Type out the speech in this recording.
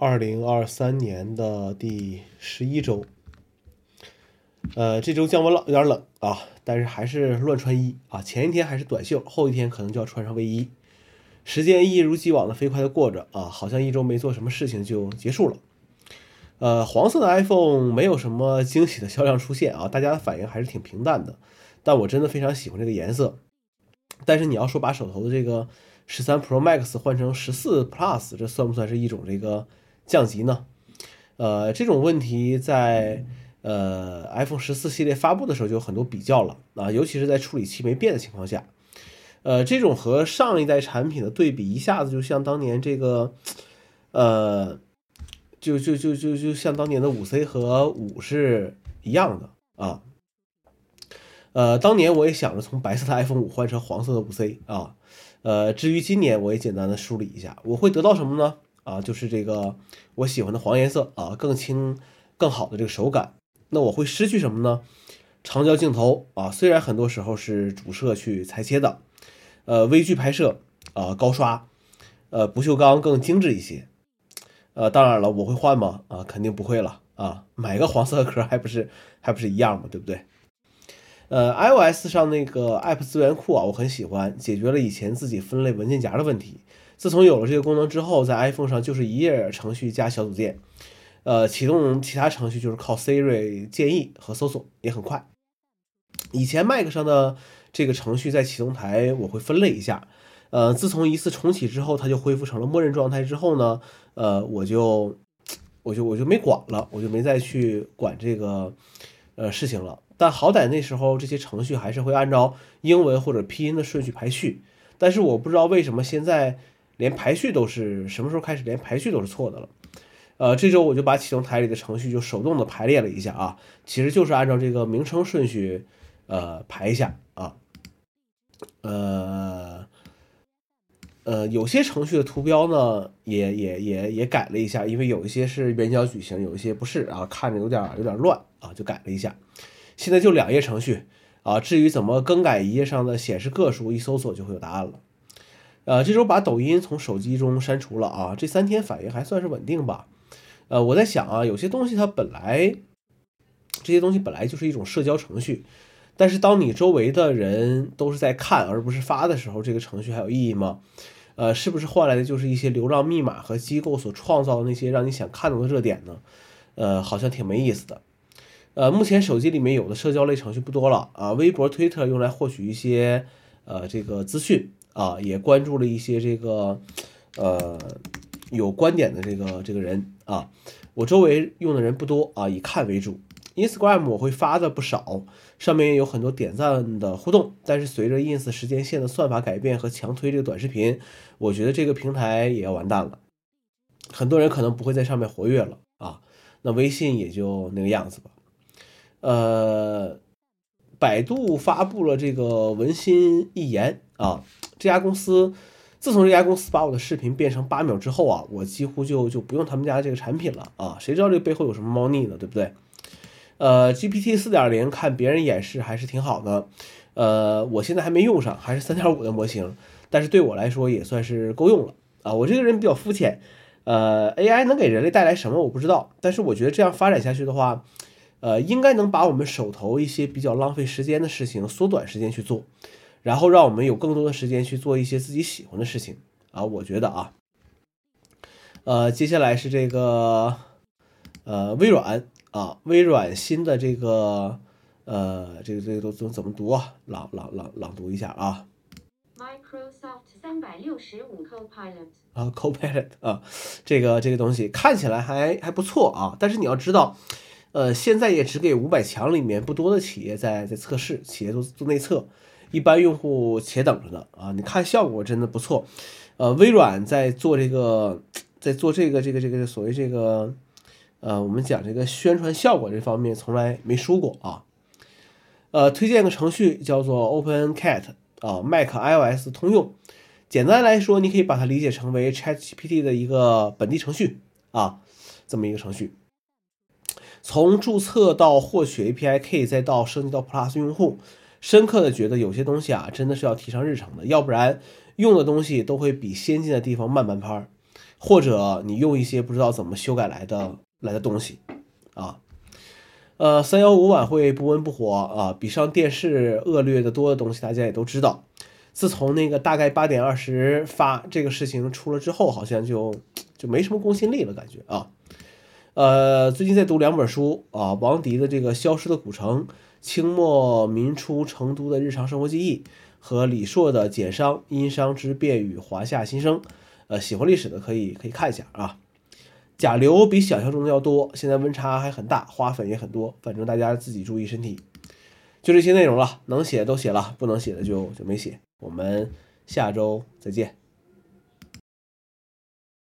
二零二三年的第十一周，呃，这周降温了，有点冷啊，但是还是乱穿衣啊。前一天还是短袖，后一天可能就要穿上卫衣。时间一如既往的飞快的过着啊，好像一周没做什么事情就结束了。呃，黄色的 iPhone 没有什么惊喜的销量出现啊，大家的反应还是挺平淡的。但我真的非常喜欢这个颜色。但是你要说把手头的这个十三 Pro Max 换成十四 Plus，这算不算是一种这个降级呢？呃，这种问题在呃 iPhone 十四系列发布的时候就有很多比较了啊，尤其是在处理器没变的情况下，呃，这种和上一代产品的对比，一下子就像当年这个，呃，就就就就就像当年的五 C 和五是一样的啊。呃，当年我也想着从白色的 iPhone 五换成黄色的五 C 啊，呃，至于今年我也简单的梳理一下，我会得到什么呢？啊，就是这个我喜欢的黄颜色啊，更轻、更好的这个手感。那我会失去什么呢？长焦镜头啊，虽然很多时候是主摄去裁切的，呃，微距拍摄啊，高刷，呃，不锈钢更精致一些。呃，当然了，我会换吗？啊，肯定不会了啊，买个黄色壳还不是还不是一样吗？对不对？呃，iOS 上那个 App 资源库啊，我很喜欢，解决了以前自己分类文件夹的问题。自从有了这个功能之后，在 iPhone 上就是一页程序加小组件，呃，启动其他程序就是靠 Siri 建议和搜索，也很快。以前 Mac 上的这个程序在启动台我会分类一下，呃，自从一次重启之后，它就恢复成了默认状态之后呢，呃，我就我就我就没管了，我就没再去管这个呃事情了。但好歹那时候这些程序还是会按照英文或者拼音的顺序排序，但是我不知道为什么现在连排序都是什么时候开始连排序都是错的了。呃，这周我就把启动台里的程序就手动的排列了一下啊，其实就是按照这个名称顺序呃排一下啊。呃呃，有些程序的图标呢也也也也改了一下，因为有一些是圆角矩形，有一些不是啊，看着有点有点乱啊，就改了一下。现在就两页程序啊，至于怎么更改一页上的显示个数，一搜索就会有答案了。呃，这周把抖音从手机中删除了啊，这三天反应还算是稳定吧。呃，我在想啊，有些东西它本来这些东西本来就是一种社交程序，但是当你周围的人都是在看而不是发的时候，这个程序还有意义吗？呃，是不是换来的就是一些流量密码和机构所创造的那些让你想看到的热点呢？呃，好像挺没意思的。呃，目前手机里面有的社交类程序不多了啊，微博、推特用来获取一些呃这个资讯啊，也关注了一些这个呃有观点的这个这个人啊。我周围用的人不多啊，以看为主。Instagram 我会发的不少，上面有很多点赞的互动，但是随着 Ins 时间线的算法改变和强推这个短视频，我觉得这个平台也要完蛋了，很多人可能不会在上面活跃了啊。那微信也就那个样子吧。呃，百度发布了这个文心一言啊，这家公司自从这家公司把我的视频变成八秒之后啊，我几乎就就不用他们家这个产品了啊，谁知道这背后有什么猫腻呢？对不对？呃，GPT 四点零看别人演示还是挺好的，呃，我现在还没用上，还是三点五的模型，但是对我来说也算是够用了啊。我这个人比较肤浅，呃，AI 能给人类带来什么我不知道，但是我觉得这样发展下去的话。呃，应该能把我们手头一些比较浪费时间的事情缩短时间去做，然后让我们有更多的时间去做一些自己喜欢的事情啊。我觉得啊，呃，接下来是这个呃微软啊，微软新的这个呃这个这个都都怎么读啊？朗朗朗朗读一下啊。Microsoft 三百六十五 Copilot 啊，Copilot 啊，这个这个东西看起来还还不错啊，但是你要知道。呃，现在也只给五百强里面不多的企业在在测试，企业都做内测，一般用户且等着呢啊！你看效果真的不错，呃，微软在做这个，在做这个这个这个所谓这个，呃，我们讲这个宣传效果这方面从来没输过啊。呃，推荐个程序叫做 OpenCat 啊，Mac iOS 通用，简单来说，你可以把它理解成为 ChatGPT 的一个本地程序啊，这么一个程序。从注册到获取 API Key，再到升级到 Plus 用户，深刻的觉得有些东西啊，真的是要提上日程的，要不然用的东西都会比先进的地方慢半拍儿。或者你用一些不知道怎么修改来的来的东西啊。呃，三幺五晚会不温不火啊，比上电视恶劣的多的东西，大家也都知道。自从那个大概八点二十发这个事情出了之后，好像就就没什么公信力了，感觉啊。呃，最近在读两本书啊，王迪的这个《消失的古城》，清末民初成都的日常生活记忆，和李硕的《简商殷商之变与华夏新生》。呃，喜欢历史的可以可以看一下啊。甲流比想象中的要多，现在温差还很大，花粉也很多，反正大家自己注意身体。就这些内容了，能写都写了，不能写的就就没写。我们下周再见。